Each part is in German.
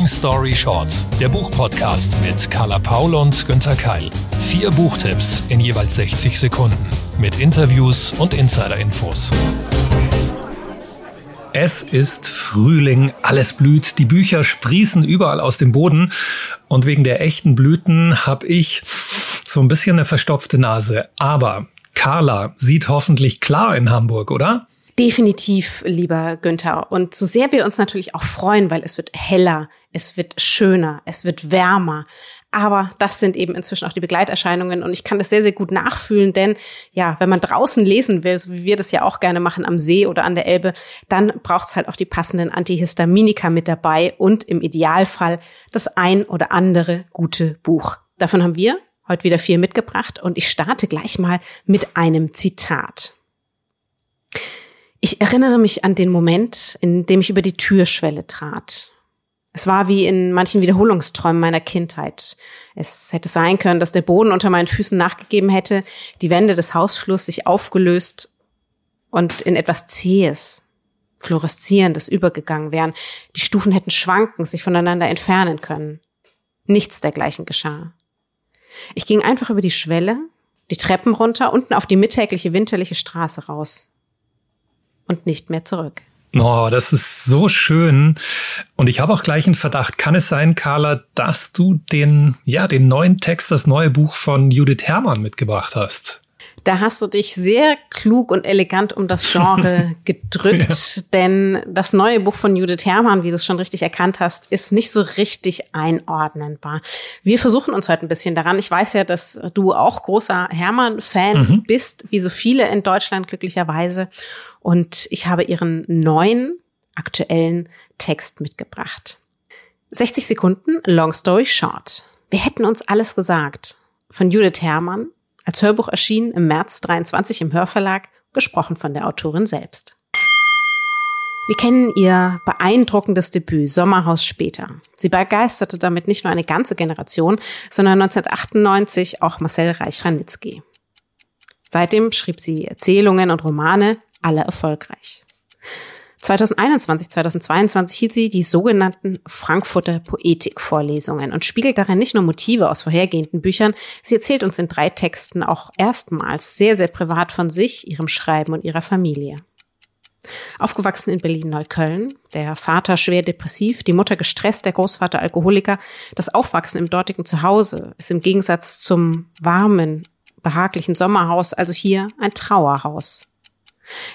Long Story Short, der Buchpodcast mit Carla Paul und Günther Keil. Vier Buchtipps in jeweils 60 Sekunden mit Interviews und Insider-Infos. Es ist Frühling, alles blüht, die Bücher sprießen überall aus dem Boden und wegen der echten Blüten habe ich so ein bisschen eine verstopfte Nase. Aber Carla sieht hoffentlich klar in Hamburg, oder? Definitiv, lieber Günther. Und so sehr wir uns natürlich auch freuen, weil es wird heller, es wird schöner, es wird wärmer. Aber das sind eben inzwischen auch die Begleiterscheinungen und ich kann das sehr, sehr gut nachfühlen, denn ja, wenn man draußen lesen will, so wie wir das ja auch gerne machen am See oder an der Elbe, dann braucht es halt auch die passenden Antihistaminika mit dabei und im Idealfall das ein oder andere gute Buch. Davon haben wir heute wieder vier mitgebracht und ich starte gleich mal mit einem Zitat. Ich erinnere mich an den Moment, in dem ich über die Türschwelle trat. Es war wie in manchen Wiederholungsträumen meiner Kindheit. Es hätte sein können, dass der Boden unter meinen Füßen nachgegeben hätte, die Wände des Hausflusses sich aufgelöst und in etwas Zähes, Fluoreszierendes übergegangen wären. Die Stufen hätten schwanken, sich voneinander entfernen können. Nichts dergleichen geschah. Ich ging einfach über die Schwelle, die Treppen runter, unten auf die mittägliche winterliche Straße raus und nicht mehr zurück. Oh, das ist so schön. Und ich habe auch gleich einen Verdacht. Kann es sein, Carla, dass du den, ja, den neuen Text, das neue Buch von Judith Herrmann mitgebracht hast? Da hast du dich sehr klug und elegant um das Genre gedrückt, ja. denn das neue Buch von Judith Herrmann, wie du es schon richtig erkannt hast, ist nicht so richtig einordnenbar. Wir versuchen uns heute ein bisschen daran. Ich weiß ja, dass du auch großer Herrmann-Fan mhm. bist, wie so viele in Deutschland glücklicherweise. Und ich habe ihren neuen, aktuellen Text mitgebracht. 60 Sekunden, Long Story Short. Wir hätten uns alles gesagt. Von Judith Herrmann, als Hörbuch erschienen im März 23 im Hörverlag, gesprochen von der Autorin selbst. Wir kennen ihr beeindruckendes Debüt Sommerhaus später. Sie begeisterte damit nicht nur eine ganze Generation, sondern 1998 auch Marcel Reich-Ranitzky. Seitdem schrieb sie Erzählungen und Romane, alle erfolgreich. 2021, 2022 hielt sie die sogenannten Frankfurter Poetikvorlesungen und spiegelt darin nicht nur Motive aus vorhergehenden Büchern, sie erzählt uns in drei Texten auch erstmals sehr, sehr privat von sich, ihrem Schreiben und ihrer Familie. Aufgewachsen in Berlin-Neukölln, der Vater schwer depressiv, die Mutter gestresst, der Großvater Alkoholiker, das Aufwachsen im dortigen Zuhause ist im Gegensatz zum warmen, behaglichen Sommerhaus also hier ein Trauerhaus.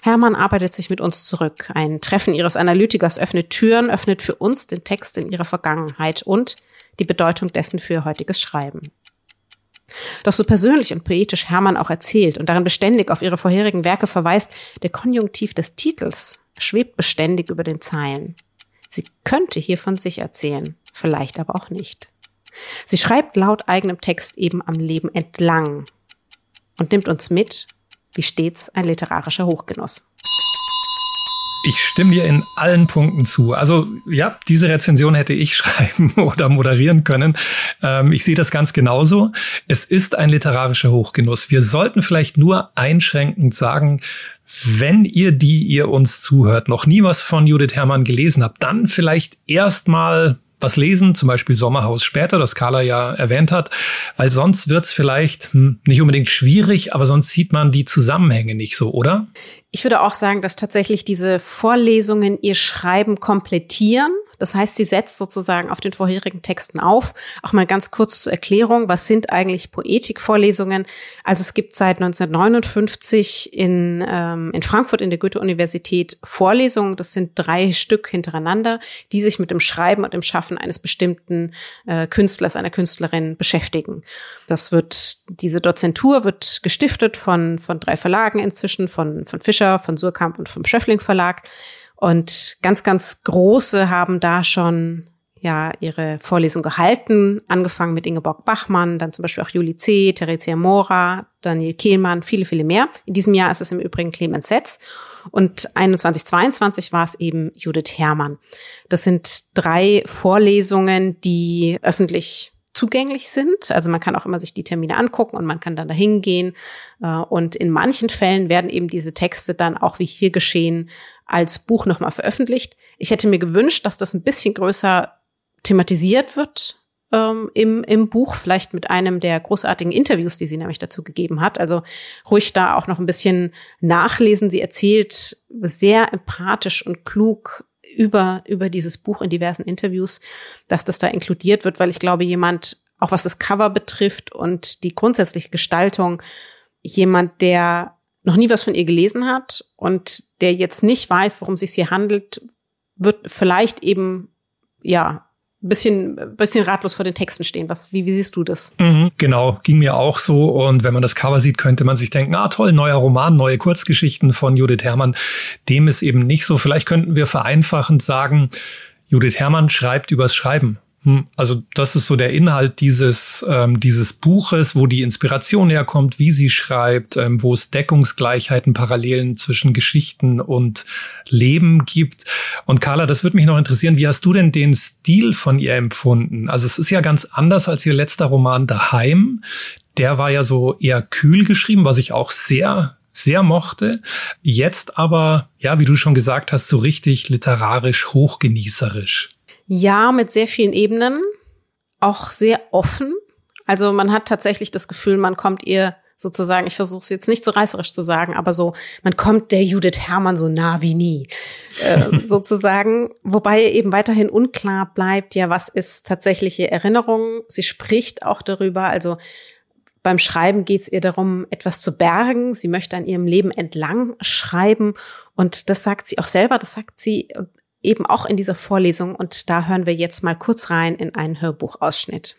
Hermann arbeitet sich mit uns zurück. Ein Treffen ihres Analytikers öffnet Türen, öffnet für uns den Text in ihrer Vergangenheit und die Bedeutung dessen für heutiges Schreiben. Doch so persönlich und poetisch Hermann auch erzählt und darin beständig auf ihre vorherigen Werke verweist, der Konjunktiv des Titels schwebt beständig über den Zeilen. Sie könnte hier von sich erzählen, vielleicht aber auch nicht. Sie schreibt laut eigenem Text eben am Leben entlang und nimmt uns mit wie stets ein literarischer Hochgenuss. Ich stimme dir in allen Punkten zu. Also ja, diese Rezension hätte ich schreiben oder moderieren können. Ähm, ich sehe das ganz genauso. Es ist ein literarischer Hochgenuss. Wir sollten vielleicht nur einschränkend sagen, wenn ihr, die ihr uns zuhört, noch nie was von Judith Herrmann gelesen habt, dann vielleicht erstmal was lesen, zum Beispiel Sommerhaus später, das Carla ja erwähnt hat, weil sonst wird's vielleicht hm, nicht unbedingt schwierig, aber sonst sieht man die Zusammenhänge nicht so, oder? Ich würde auch sagen, dass tatsächlich diese Vorlesungen ihr Schreiben komplettieren das heißt, sie setzt sozusagen auf den vorherigen Texten auf. Auch mal ganz kurz zur Erklärung, was sind eigentlich Poetikvorlesungen? Also es gibt seit 1959 in, ähm, in Frankfurt in der Goethe-Universität Vorlesungen, das sind drei Stück hintereinander, die sich mit dem Schreiben und dem Schaffen eines bestimmten äh, Künstlers, einer Künstlerin beschäftigen. Das wird, diese Dozentur wird gestiftet von, von drei Verlagen inzwischen, von, von Fischer, von Surkamp und vom Schöffling Verlag. Und ganz, ganz große haben da schon ja ihre Vorlesung gehalten, angefangen mit Ingeborg Bachmann, dann zum Beispiel auch Juli C., Theresia Mora, Daniel Kehlmann, viele, viele mehr. In diesem Jahr ist es im Übrigen Clemens Setz und 21, 22 war es eben Judith Herrmann. Das sind drei Vorlesungen, die öffentlich zugänglich sind. Also man kann auch immer sich die Termine angucken und man kann dann dahin gehen. Äh, und in manchen Fällen werden eben diese Texte dann auch wie hier geschehen als Buch nochmal veröffentlicht. Ich hätte mir gewünscht, dass das ein bisschen größer thematisiert wird ähm, im, im Buch, vielleicht mit einem der großartigen Interviews, die sie nämlich dazu gegeben hat. Also ruhig da auch noch ein bisschen nachlesen. Sie erzählt sehr empathisch und klug über, über dieses Buch in diversen Interviews, dass das da inkludiert wird, weil ich glaube, jemand, auch was das Cover betrifft und die grundsätzliche Gestaltung, jemand, der noch nie was von ihr gelesen hat und der jetzt nicht weiß, worum es sich hier handelt, wird vielleicht eben ja bisschen, bisschen ratlos vor den Texten stehen. Was, wie, wie siehst du das? Mhm, genau, ging mir auch so. Und wenn man das Cover sieht, könnte man sich denken, ah toll, neuer Roman, neue Kurzgeschichten von Judith Herrmann. Dem ist eben nicht so. Vielleicht könnten wir vereinfachend sagen, Judith Herrmann schreibt übers Schreiben. Hm, also das ist so der Inhalt dieses, ähm, dieses Buches, wo die Inspiration herkommt, wie sie schreibt, ähm, wo es Deckungsgleichheiten, Parallelen zwischen Geschichten und Leben gibt. Und Carla, das würde mich noch interessieren, wie hast du denn den Stil von ihr empfunden? Also es ist ja ganz anders als ihr letzter Roman Daheim. Der war ja so eher kühl geschrieben, was ich auch sehr sehr mochte. Jetzt aber, ja, wie du schon gesagt hast, so richtig literarisch hochgenießerisch. Ja, mit sehr vielen Ebenen, auch sehr offen. Also man hat tatsächlich das Gefühl, man kommt ihr sozusagen, ich versuche es jetzt nicht so reißerisch zu sagen, aber so, man kommt der Judith Herrmann so nah wie nie, äh, sozusagen. Wobei eben weiterhin unklar bleibt, ja, was ist tatsächliche Erinnerung? Sie spricht auch darüber, also beim Schreiben geht es ihr darum, etwas zu bergen. Sie möchte an ihrem Leben entlang schreiben. Und das sagt sie auch selber, das sagt sie eben auch in dieser Vorlesung und da hören wir jetzt mal kurz rein in einen Hörbuchausschnitt.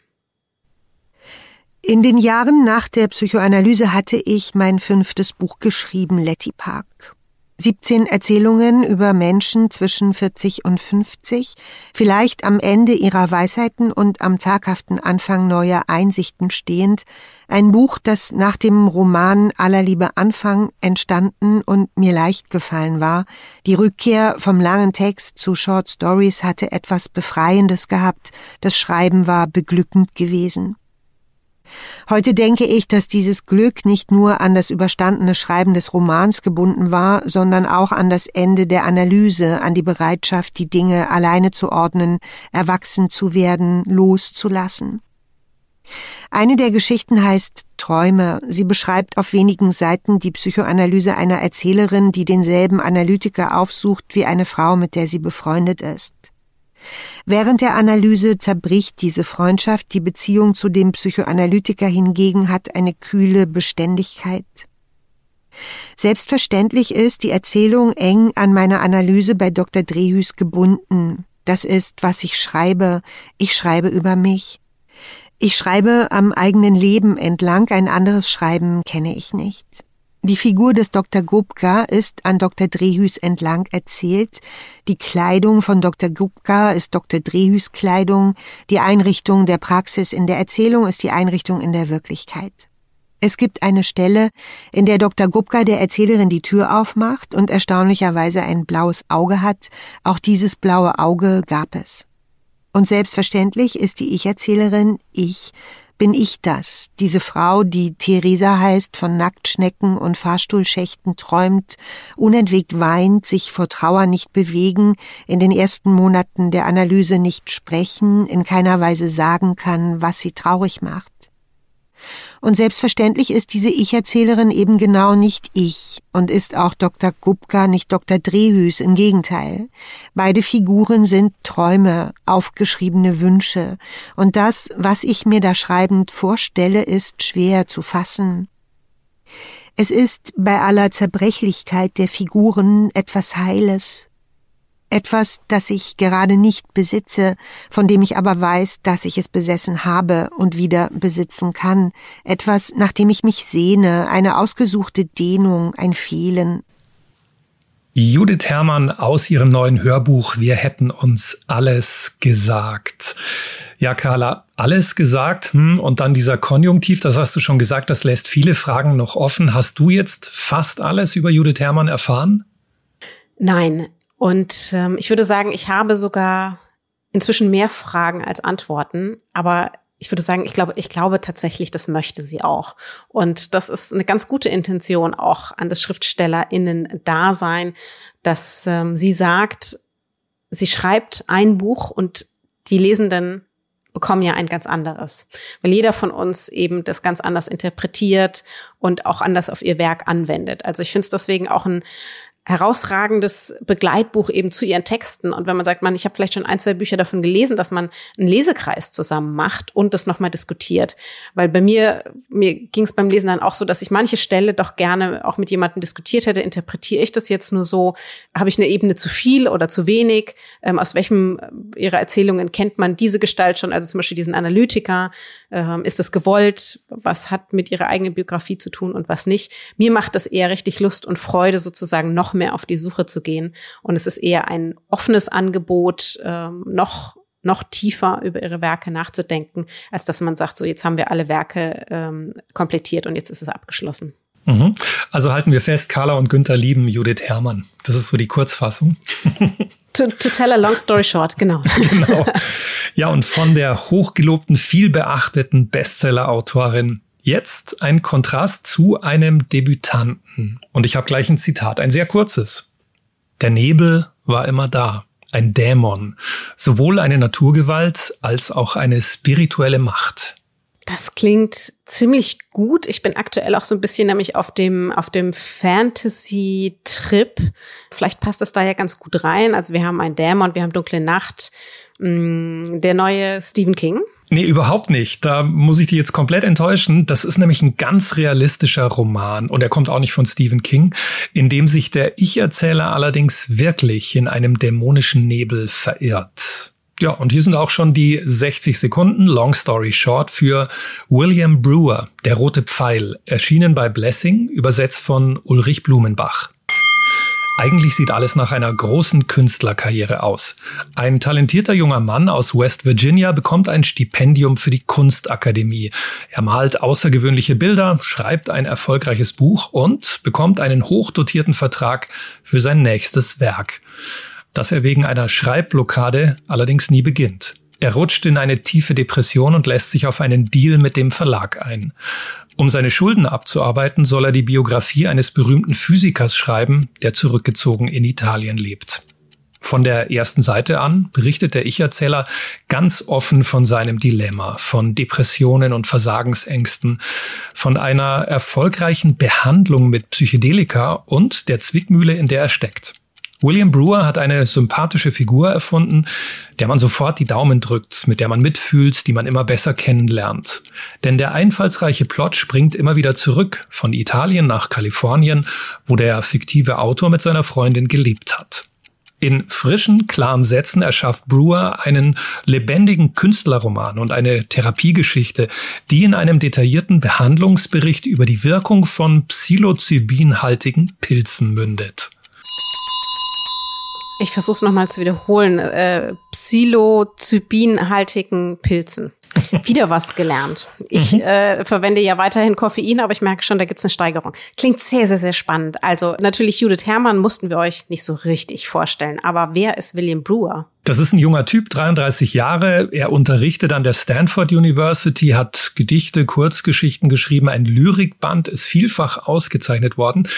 In den Jahren nach der Psychoanalyse hatte ich mein fünftes Buch geschrieben, Letty Park. 17 Erzählungen über Menschen zwischen 40 und 50, vielleicht am Ende ihrer Weisheiten und am zaghaften Anfang neuer Einsichten stehend, ein Buch, das nach dem Roman Aller Liebe Anfang entstanden und mir leicht gefallen war. Die Rückkehr vom langen Text zu Short Stories hatte etwas Befreiendes gehabt, das Schreiben war beglückend gewesen. Heute denke ich, dass dieses Glück nicht nur an das überstandene Schreiben des Romans gebunden war, sondern auch an das Ende der Analyse, an die Bereitschaft, die Dinge alleine zu ordnen, erwachsen zu werden, loszulassen. Eine der Geschichten heißt Träume. Sie beschreibt auf wenigen Seiten die Psychoanalyse einer Erzählerin, die denselben Analytiker aufsucht wie eine Frau, mit der sie befreundet ist. Während der Analyse zerbricht diese Freundschaft, die Beziehung zu dem Psychoanalytiker hingegen hat eine kühle Beständigkeit. Selbstverständlich ist die Erzählung eng an meiner Analyse bei Dr. Drehüs gebunden. Das ist, was ich schreibe. Ich schreibe über mich. Ich schreibe am eigenen Leben entlang, ein anderes Schreiben kenne ich nicht. Die Figur des Dr. Gubka ist an Dr. Drehüs entlang erzählt. Die Kleidung von Dr. Gubka ist Dr. Drehüs Kleidung. Die Einrichtung der Praxis in der Erzählung ist die Einrichtung in der Wirklichkeit. Es gibt eine Stelle, in der Dr. Gubka der Erzählerin die Tür aufmacht und erstaunlicherweise ein blaues Auge hat. Auch dieses blaue Auge gab es. Und selbstverständlich ist die Ich-Erzählerin ich, bin ich das, diese Frau, die Theresa heißt, von Nacktschnecken und Fahrstuhlschächten träumt, unentwegt weint, sich vor Trauer nicht bewegen, in den ersten Monaten der Analyse nicht sprechen, in keiner Weise sagen kann, was sie traurig macht. Und selbstverständlich ist diese Ich-Erzählerin eben genau nicht ich und ist auch Dr. Gubka nicht Dr. Drehüs, im Gegenteil. Beide Figuren sind Träume, aufgeschriebene Wünsche, und das, was ich mir da schreibend vorstelle, ist schwer zu fassen. Es ist bei aller Zerbrechlichkeit der Figuren etwas Heiles, etwas, das ich gerade nicht besitze, von dem ich aber weiß, dass ich es besessen habe und wieder besitzen kann, etwas, nach dem ich mich sehne, eine ausgesuchte Dehnung, ein Fehlen. Judith Herrmann aus ihrem neuen Hörbuch Wir hätten uns alles gesagt. Ja, Carla, alles gesagt hm, und dann dieser Konjunktiv, das hast du schon gesagt, das lässt viele Fragen noch offen. Hast du jetzt fast alles über Judith Herrmann erfahren? Nein, und ähm, ich würde sagen, ich habe sogar inzwischen mehr Fragen als Antworten, aber ich würde sagen, ich glaube, ich glaube tatsächlich, das möchte sie auch. Und das ist eine ganz gute Intention auch an das SchriftstellerInnen-Dasein, dass ähm, sie sagt, sie schreibt ein Buch und die Lesenden bekommen ja ein ganz anderes, weil jeder von uns eben das ganz anders interpretiert und auch anders auf ihr Werk anwendet. Also ich finde es deswegen auch ein herausragendes Begleitbuch eben zu ihren Texten. Und wenn man sagt, man, ich habe vielleicht schon ein, zwei Bücher davon gelesen, dass man einen Lesekreis zusammen macht und das nochmal diskutiert. Weil bei mir, mir ging es beim Lesen dann auch so, dass ich manche Stelle doch gerne auch mit jemandem diskutiert hätte. Interpretiere ich das jetzt nur so? Habe ich eine Ebene zu viel oder zu wenig? Ähm, aus welchem äh, ihrer Erzählungen kennt man diese Gestalt schon? Also zum Beispiel diesen Analytiker. Ähm, ist das gewollt? Was hat mit ihrer eigenen Biografie zu tun und was nicht? Mir macht das eher richtig Lust und Freude, sozusagen noch mehr auf die Suche zu gehen. Und es ist eher ein offenes Angebot, ähm, noch noch tiefer über ihre Werke nachzudenken, als dass man sagt, so jetzt haben wir alle Werke ähm, komplettiert und jetzt ist es abgeschlossen. Mhm. Also halten wir fest, Carla und Günther lieben Judith Herrmann. Das ist so die Kurzfassung. to, to tell a long story short, genau. genau. Ja, und von der hochgelobten, vielbeachteten Bestseller-Autorin Jetzt ein Kontrast zu einem Debütanten. Und ich habe gleich ein Zitat, ein sehr kurzes. Der Nebel war immer da, ein Dämon, sowohl eine Naturgewalt als auch eine spirituelle Macht. Das klingt ziemlich gut. Ich bin aktuell auch so ein bisschen nämlich auf dem, auf dem Fantasy-Trip. Vielleicht passt das da ja ganz gut rein. Also wir haben einen Dämon, wir haben dunkle Nacht, mm, der neue Stephen King. Nee, überhaupt nicht. Da muss ich dich jetzt komplett enttäuschen. Das ist nämlich ein ganz realistischer Roman und er kommt auch nicht von Stephen King, in dem sich der Ich-Erzähler allerdings wirklich in einem dämonischen Nebel verirrt. Ja, und hier sind auch schon die 60 Sekunden Long Story Short für William Brewer, Der rote Pfeil, erschienen bei Blessing, übersetzt von Ulrich Blumenbach. Eigentlich sieht alles nach einer großen Künstlerkarriere aus. Ein talentierter junger Mann aus West Virginia bekommt ein Stipendium für die Kunstakademie. Er malt außergewöhnliche Bilder, schreibt ein erfolgreiches Buch und bekommt einen hochdotierten Vertrag für sein nächstes Werk, das er wegen einer Schreibblockade allerdings nie beginnt. Er rutscht in eine tiefe Depression und lässt sich auf einen Deal mit dem Verlag ein. Um seine Schulden abzuarbeiten, soll er die Biografie eines berühmten Physikers schreiben, der zurückgezogen in Italien lebt. Von der ersten Seite an berichtet der Ich-Erzähler ganz offen von seinem Dilemma, von Depressionen und Versagensängsten, von einer erfolgreichen Behandlung mit Psychedelika und der Zwickmühle, in der er steckt. William Brewer hat eine sympathische Figur erfunden, der man sofort die Daumen drückt, mit der man mitfühlt, die man immer besser kennenlernt. Denn der einfallsreiche Plot springt immer wieder zurück von Italien nach Kalifornien, wo der fiktive Autor mit seiner Freundin gelebt hat. In frischen, klaren Sätzen erschafft Brewer einen lebendigen Künstlerroman und eine Therapiegeschichte, die in einem detaillierten Behandlungsbericht über die Wirkung von psilocybinhaltigen Pilzen mündet ich versuche es nochmal zu wiederholen, äh, psilocybinhaltigen Pilzen. Wieder was gelernt. Ich mhm. äh, verwende ja weiterhin Koffein, aber ich merke schon, da gibt es eine Steigerung. Klingt sehr, sehr, sehr spannend. Also natürlich Judith Herrmann mussten wir euch nicht so richtig vorstellen. Aber wer ist William Brewer? Das ist ein junger Typ, 33 Jahre. Er unterrichtet an der Stanford University, hat Gedichte, Kurzgeschichten geschrieben, ein Lyrikband ist vielfach ausgezeichnet worden.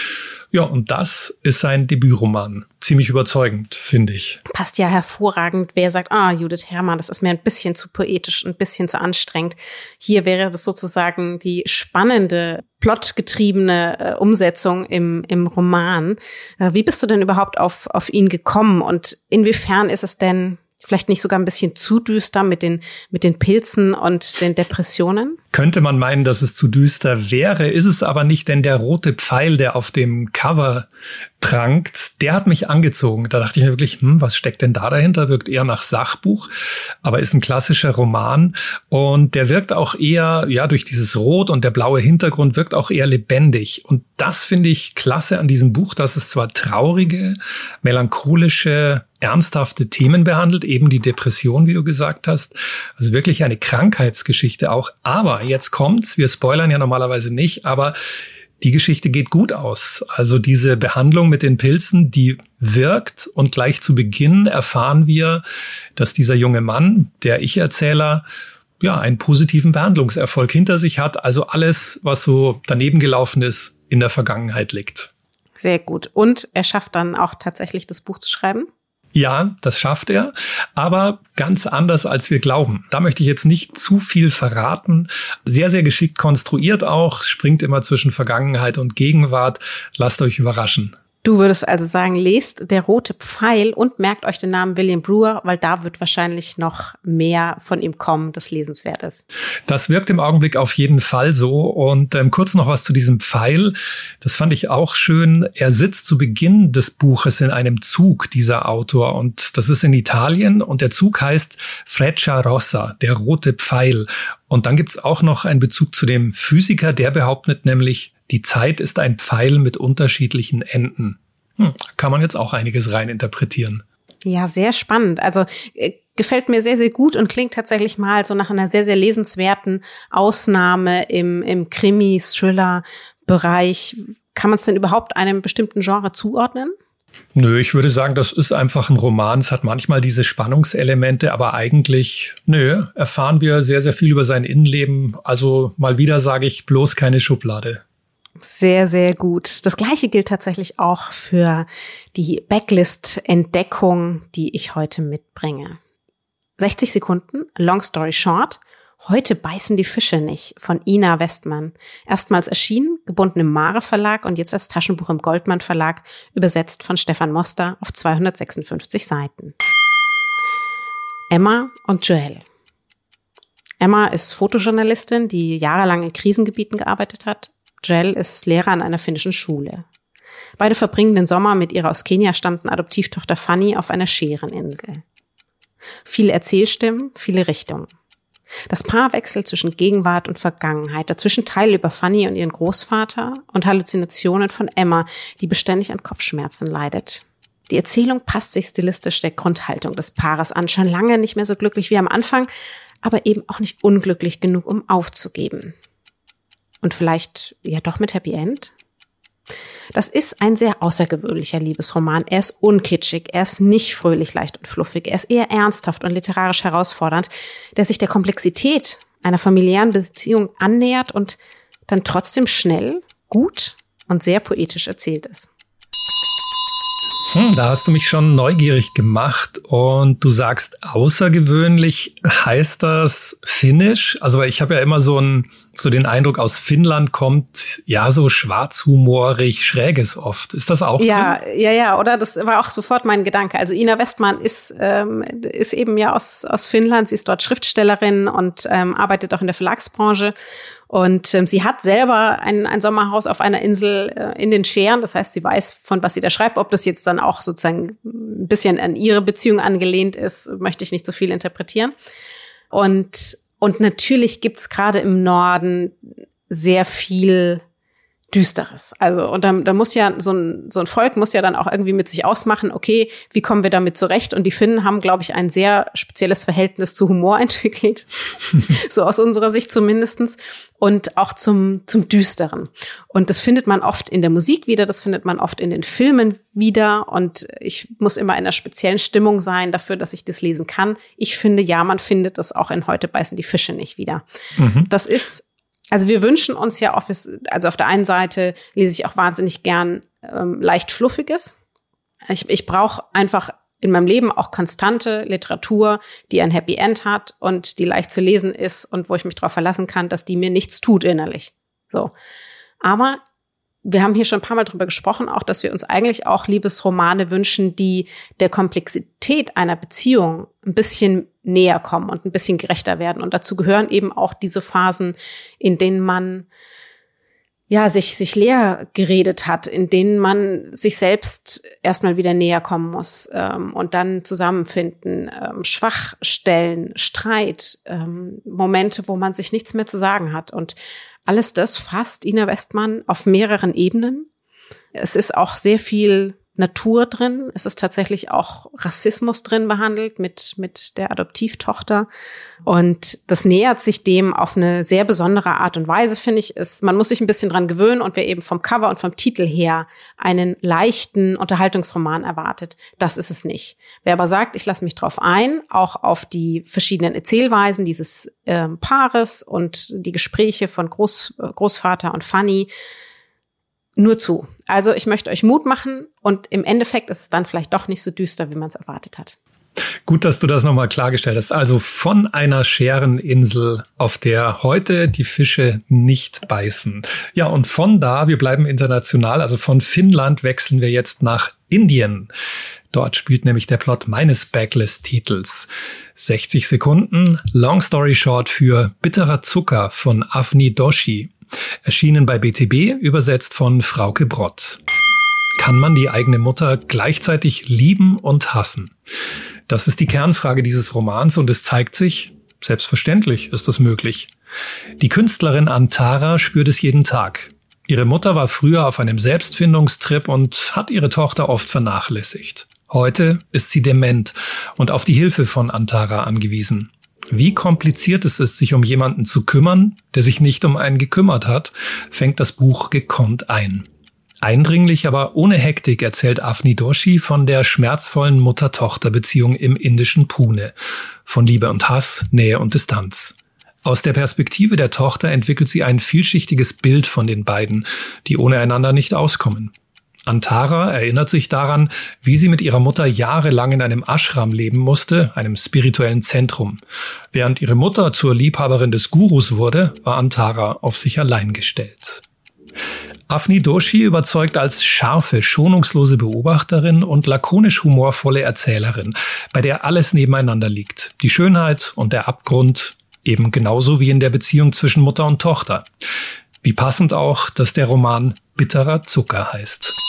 Ja, und das ist sein Debütroman. Ziemlich überzeugend, finde ich. Passt ja hervorragend. Wer sagt, ah, Judith Herrmann, das ist mir ein bisschen zu poetisch, ein bisschen zu anstrengend. Hier wäre das sozusagen die spannende, plotgetriebene äh, Umsetzung im, im Roman. Äh, wie bist du denn überhaupt auf, auf ihn gekommen und inwiefern ist es denn vielleicht nicht sogar ein bisschen zu düster mit den, mit den Pilzen und den Depressionen? Könnte man meinen, dass es zu düster wäre, ist es aber nicht, denn der rote Pfeil, der auf dem Cover prangt, der hat mich angezogen. Da dachte ich mir wirklich, hm, was steckt denn da dahinter? Wirkt eher nach Sachbuch, aber ist ein klassischer Roman und der wirkt auch eher, ja, durch dieses Rot und der blaue Hintergrund wirkt auch eher lebendig. Und das finde ich klasse an diesem Buch, dass es zwar traurige, melancholische, ernsthafte Themen behandelt, eben die Depression, wie du gesagt hast. Also wirklich eine Krankheitsgeschichte auch. Aber jetzt kommt's, wir spoilern ja normalerweise nicht, aber die Geschichte geht gut aus. Also diese Behandlung mit den Pilzen, die wirkt und gleich zu Beginn erfahren wir, dass dieser junge Mann, der Ich-Erzähler, ja, einen positiven Behandlungserfolg hinter sich hat. Also alles, was so daneben gelaufen ist, in der Vergangenheit liegt. Sehr gut. Und er schafft dann auch tatsächlich das Buch zu schreiben? Ja, das schafft er, aber ganz anders, als wir glauben. Da möchte ich jetzt nicht zu viel verraten. Sehr, sehr geschickt konstruiert auch, springt immer zwischen Vergangenheit und Gegenwart. Lasst euch überraschen. Du würdest also sagen, lest der rote Pfeil und merkt euch den Namen William Brewer, weil da wird wahrscheinlich noch mehr von ihm kommen, das lesenswert ist. Das wirkt im Augenblick auf jeden Fall so. Und ähm, kurz noch was zu diesem Pfeil. Das fand ich auch schön. Er sitzt zu Beginn des Buches in einem Zug, dieser Autor. Und das ist in Italien. Und der Zug heißt Freccia Rossa, der rote Pfeil. Und dann gibt's auch noch einen Bezug zu dem Physiker, der behauptet nämlich, die Zeit ist ein Pfeil mit unterschiedlichen Enden. Hm, kann man jetzt auch einiges rein interpretieren. Ja, sehr spannend. Also äh, gefällt mir sehr, sehr gut und klingt tatsächlich mal so nach einer sehr, sehr lesenswerten Ausnahme im, im Krimi-Thriller-Bereich. Kann man es denn überhaupt einem bestimmten Genre zuordnen? Nö, ich würde sagen, das ist einfach ein Roman. Es hat manchmal diese Spannungselemente, aber eigentlich, nö, erfahren wir sehr, sehr viel über sein Innenleben. Also mal wieder sage ich bloß keine Schublade. Sehr, sehr gut. Das gleiche gilt tatsächlich auch für die Backlist-Entdeckung, die ich heute mitbringe. 60 Sekunden, Long Story Short. Heute beißen die Fische nicht von Ina Westmann. Erstmals erschienen, gebunden im Mare Verlag und jetzt als Taschenbuch im Goldmann Verlag, übersetzt von Stefan Moster auf 256 Seiten. Emma und Joel. Emma ist Fotojournalistin, die jahrelang in Krisengebieten gearbeitet hat Jel ist Lehrer an einer finnischen Schule. Beide verbringen den Sommer mit ihrer aus Kenia stammenden Adoptivtochter Fanny auf einer Schäreninsel. Viele Erzählstimmen, viele Richtungen. Das Paar wechselt zwischen Gegenwart und Vergangenheit, dazwischen Teile über Fanny und ihren Großvater und Halluzinationen von Emma, die beständig an Kopfschmerzen leidet. Die Erzählung passt sich stilistisch der Grundhaltung des Paares an, schon lange nicht mehr so glücklich wie am Anfang, aber eben auch nicht unglücklich genug, um aufzugeben. Und vielleicht ja doch mit Happy End? Das ist ein sehr außergewöhnlicher Liebesroman. Er ist unkitschig, er ist nicht fröhlich, leicht und fluffig, er ist eher ernsthaft und literarisch herausfordernd, der sich der Komplexität einer familiären Beziehung annähert und dann trotzdem schnell, gut und sehr poetisch erzählt ist. Hm, da hast du mich schon neugierig gemacht und du sagst außergewöhnlich, heißt das Finnisch? Also ich habe ja immer so, ein, so den Eindruck, aus Finnland kommt ja so schwarzhumorig, schräges oft. Ist das auch? Ja, drin? ja, ja, oder? Das war auch sofort mein Gedanke. Also Ina Westmann ist, ähm, ist eben ja aus, aus Finnland, sie ist dort Schriftstellerin und ähm, arbeitet auch in der Verlagsbranche. Und ähm, sie hat selber ein, ein Sommerhaus auf einer Insel äh, in den Scheren. Das heißt, sie weiß, von was sie da schreibt. Ob das jetzt dann auch sozusagen ein bisschen an ihre Beziehung angelehnt ist, möchte ich nicht so viel interpretieren. Und, und natürlich gibt's gerade im Norden sehr viel Düsteres. Also, und da, da muss ja so ein, so ein Volk muss ja dann auch irgendwie mit sich ausmachen, okay, wie kommen wir damit zurecht? Und die Finnen haben, glaube ich, ein sehr spezielles Verhältnis zu Humor entwickelt. so aus unserer Sicht zumindestens Und auch zum, zum Düsteren. Und das findet man oft in der Musik wieder, das findet man oft in den Filmen wieder. Und ich muss immer in einer speziellen Stimmung sein dafür, dass ich das lesen kann. Ich finde, ja, man findet das auch in Heute beißen die Fische nicht wieder. Mhm. Das ist also wir wünschen uns ja Office, also auf der einen Seite lese ich auch wahnsinnig gern ähm, leicht fluffiges. Ich, ich brauche einfach in meinem Leben auch konstante Literatur, die ein Happy End hat und die leicht zu lesen ist und wo ich mich darauf verlassen kann, dass die mir nichts tut innerlich. So. Aber wir haben hier schon ein paar Mal drüber gesprochen, auch, dass wir uns eigentlich auch Liebesromane wünschen, die der Komplexität einer Beziehung ein bisschen näher kommen und ein bisschen gerechter werden. Und dazu gehören eben auch diese Phasen, in denen man ja, sich, sich leer geredet hat, in denen man sich selbst erstmal wieder näher kommen muss ähm, und dann zusammenfinden, ähm, Schwachstellen, Streit, ähm, Momente, wo man sich nichts mehr zu sagen hat. Und alles das fasst Ina Westmann auf mehreren Ebenen. Es ist auch sehr viel Natur drin. Es ist tatsächlich auch Rassismus drin behandelt mit, mit der Adoptivtochter. Und das nähert sich dem auf eine sehr besondere Art und Weise, finde ich. Es, man muss sich ein bisschen dran gewöhnen und wer eben vom Cover und vom Titel her einen leichten Unterhaltungsroman erwartet, das ist es nicht. Wer aber sagt, ich lasse mich drauf ein, auch auf die verschiedenen Erzählweisen dieses äh, Paares und die Gespräche von Groß, Großvater und Fanny, nur zu. Also ich möchte euch Mut machen und im Endeffekt ist es dann vielleicht doch nicht so düster, wie man es erwartet hat. Gut, dass du das nochmal klargestellt hast. Also von einer Schereninsel, auf der heute die Fische nicht beißen. Ja, und von da, wir bleiben international, also von Finnland wechseln wir jetzt nach Indien. Dort spielt nämlich der Plot meines Backlist-Titels. 60 Sekunden, Long Story Short für Bitterer Zucker von Avni Doshi. Erschienen bei BTB, übersetzt von Frauke Brott. Kann man die eigene Mutter gleichzeitig lieben und hassen? Das ist die Kernfrage dieses Romans und es zeigt sich, selbstverständlich ist das möglich. Die Künstlerin Antara spürt es jeden Tag. Ihre Mutter war früher auf einem Selbstfindungstrip und hat ihre Tochter oft vernachlässigt. Heute ist sie dement und auf die Hilfe von Antara angewiesen. Wie kompliziert es ist, sich um jemanden zu kümmern, der sich nicht um einen gekümmert hat, fängt das Buch gekonnt ein. Eindringlich, aber ohne Hektik erzählt Afni Doshi von der schmerzvollen Mutter-Tochter-Beziehung im indischen Pune, von Liebe und Hass, Nähe und Distanz. Aus der Perspektive der Tochter entwickelt sie ein vielschichtiges Bild von den beiden, die ohne einander nicht auskommen. Antara erinnert sich daran, wie sie mit ihrer Mutter jahrelang in einem Ashram leben musste, einem spirituellen Zentrum. Während ihre Mutter zur Liebhaberin des Gurus wurde, war Antara auf sich allein gestellt. Afni Doshi überzeugt als scharfe, schonungslose Beobachterin und lakonisch humorvolle Erzählerin, bei der alles nebeneinander liegt. Die Schönheit und der Abgrund, eben genauso wie in der Beziehung zwischen Mutter und Tochter. Wie passend auch, dass der Roman Bitterer Zucker heißt.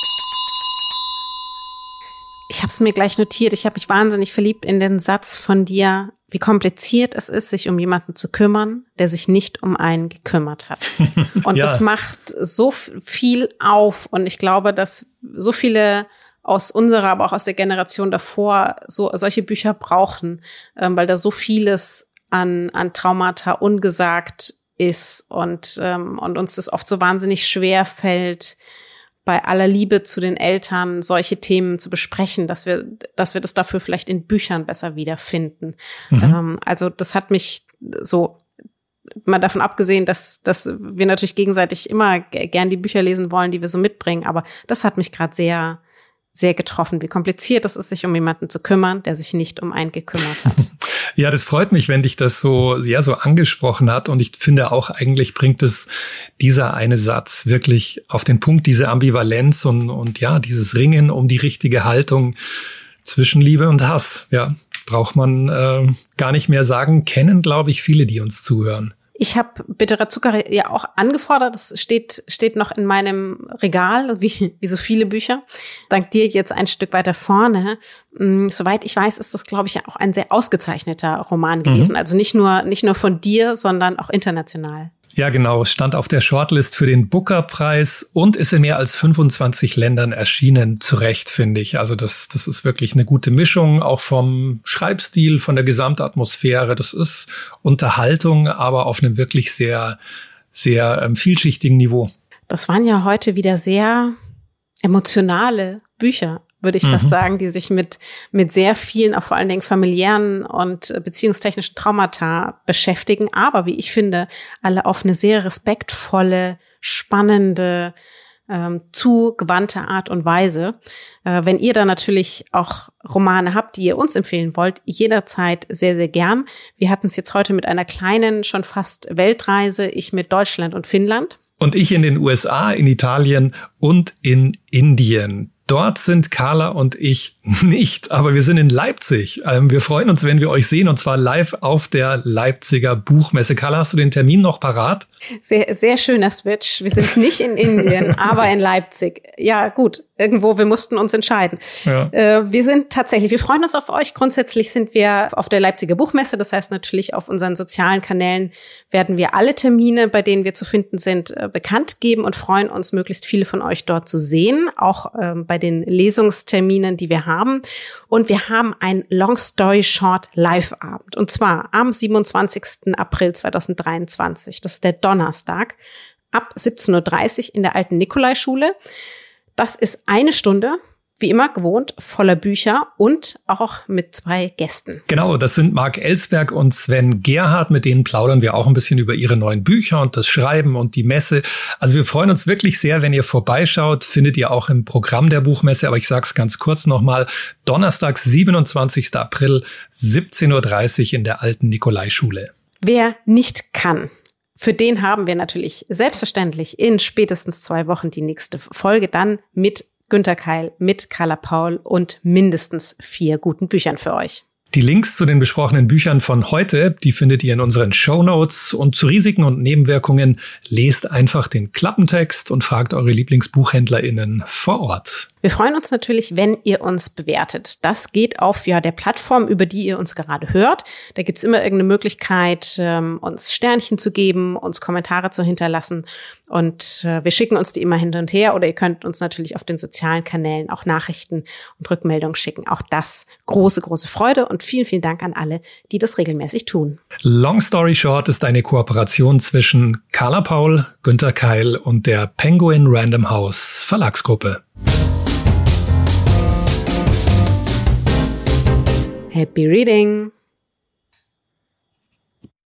Ich habe es mir gleich notiert. Ich habe mich wahnsinnig verliebt in den Satz von dir, wie kompliziert es ist, sich um jemanden zu kümmern, der sich nicht um einen gekümmert hat. Und ja. das macht so viel auf. Und ich glaube, dass so viele aus unserer, aber auch aus der Generation davor so solche Bücher brauchen, ähm, weil da so vieles an, an Traumata ungesagt ist und, ähm, und uns das oft so wahnsinnig schwer fällt, bei aller Liebe zu den Eltern solche Themen zu besprechen, dass wir, dass wir das dafür vielleicht in Büchern besser wiederfinden. Mhm. Ähm, also das hat mich so mal davon abgesehen, dass, dass wir natürlich gegenseitig immer gern die Bücher lesen wollen, die wir so mitbringen, aber das hat mich gerade sehr sehr getroffen, wie kompliziert es ist, sich um jemanden zu kümmern, der sich nicht um einen gekümmert hat. Ja, das freut mich, wenn dich das so, ja, so angesprochen hat. Und ich finde auch, eigentlich bringt es dieser eine Satz wirklich auf den Punkt, diese Ambivalenz und, und ja, dieses Ringen um die richtige Haltung zwischen Liebe und Hass. Ja, braucht man äh, gar nicht mehr sagen, kennen, glaube ich, viele, die uns zuhören. Ich habe bitterer Zucker ja auch angefordert. Das steht, steht noch in meinem Regal, wie, wie so viele Bücher. Dank dir jetzt ein Stück weiter vorne. Mm, soweit ich weiß, ist das, glaube ich, ja auch ein sehr ausgezeichneter Roman gewesen. Mhm. Also nicht nur, nicht nur von dir, sondern auch international. Ja, genau. Stand auf der Shortlist für den Booker-Preis und ist in mehr als 25 Ländern erschienen. Zu Recht, finde ich. Also das, das ist wirklich eine gute Mischung, auch vom Schreibstil, von der Gesamtatmosphäre. Das ist Unterhaltung, aber auf einem wirklich sehr, sehr ähm, vielschichtigen Niveau. Das waren ja heute wieder sehr emotionale Bücher würde ich mhm. fast sagen, die sich mit, mit sehr vielen, auch vor allen Dingen familiären und beziehungstechnischen Traumata beschäftigen, aber wie ich finde, alle auf eine sehr respektvolle, spannende, ähm, zugewandte Art und Weise. Äh, wenn ihr da natürlich auch Romane habt, die ihr uns empfehlen wollt, jederzeit sehr, sehr gern. Wir hatten es jetzt heute mit einer kleinen, schon fast Weltreise, ich mit Deutschland und Finnland. Und ich in den USA, in Italien und in Indien. Dort sind Carla und ich nicht, aber wir sind in Leipzig. Ähm, wir freuen uns, wenn wir euch sehen und zwar live auf der Leipziger Buchmesse. Carla, hast du den Termin noch parat? Sehr, sehr schöner Switch. Wir sind nicht in Indien, aber in Leipzig. Ja, gut. Irgendwo, wir mussten uns entscheiden. Ja. Äh, wir sind tatsächlich, wir freuen uns auf euch. Grundsätzlich sind wir auf der Leipziger Buchmesse. Das heißt natürlich auf unseren sozialen Kanälen werden wir alle Termine, bei denen wir zu finden sind, äh, bekannt geben und freuen uns, möglichst viele von euch dort zu sehen. Auch ähm, bei den Lesungsterminen, die wir haben. Und wir haben ein Long Story Short Live-Abend. Und zwar am 27. April 2023. Das ist der Donnerstag ab 17.30 Uhr in der alten Nikolai-Schule. Das ist eine Stunde wie immer gewohnt, voller Bücher und auch mit zwei Gästen. Genau, das sind Marc Ellsberg und Sven Gerhardt. Mit denen plaudern wir auch ein bisschen über ihre neuen Bücher und das Schreiben und die Messe. Also wir freuen uns wirklich sehr, wenn ihr vorbeischaut. Findet ihr auch im Programm der Buchmesse. Aber ich sage es ganz kurz nochmal. Donnerstag, 27. April, 17.30 Uhr in der alten Nikolaischule. Wer nicht kann, für den haben wir natürlich selbstverständlich in spätestens zwei Wochen die nächste Folge dann mit Günter Keil, mit Carla Paul und mindestens vier guten Büchern für euch. Die Links zu den besprochenen Büchern von heute, die findet ihr in unseren Show Notes und zu Risiken und Nebenwirkungen lest einfach den Klappentext und fragt eure Lieblingsbuchhändlerinnen vor Ort. Wir freuen uns natürlich, wenn ihr uns bewertet. Das geht auf ja der Plattform, über die ihr uns gerade hört. Da gibt's immer irgendeine Möglichkeit, ähm, uns Sternchen zu geben, uns Kommentare zu hinterlassen. Und äh, wir schicken uns die immer hin und her. Oder ihr könnt uns natürlich auf den sozialen Kanälen auch Nachrichten und Rückmeldungen schicken. Auch das große, große Freude. Und vielen, vielen Dank an alle, die das regelmäßig tun. Long Story Short ist eine Kooperation zwischen Carla Paul, Günter Keil und der Penguin Random House Verlagsgruppe. Happy reading!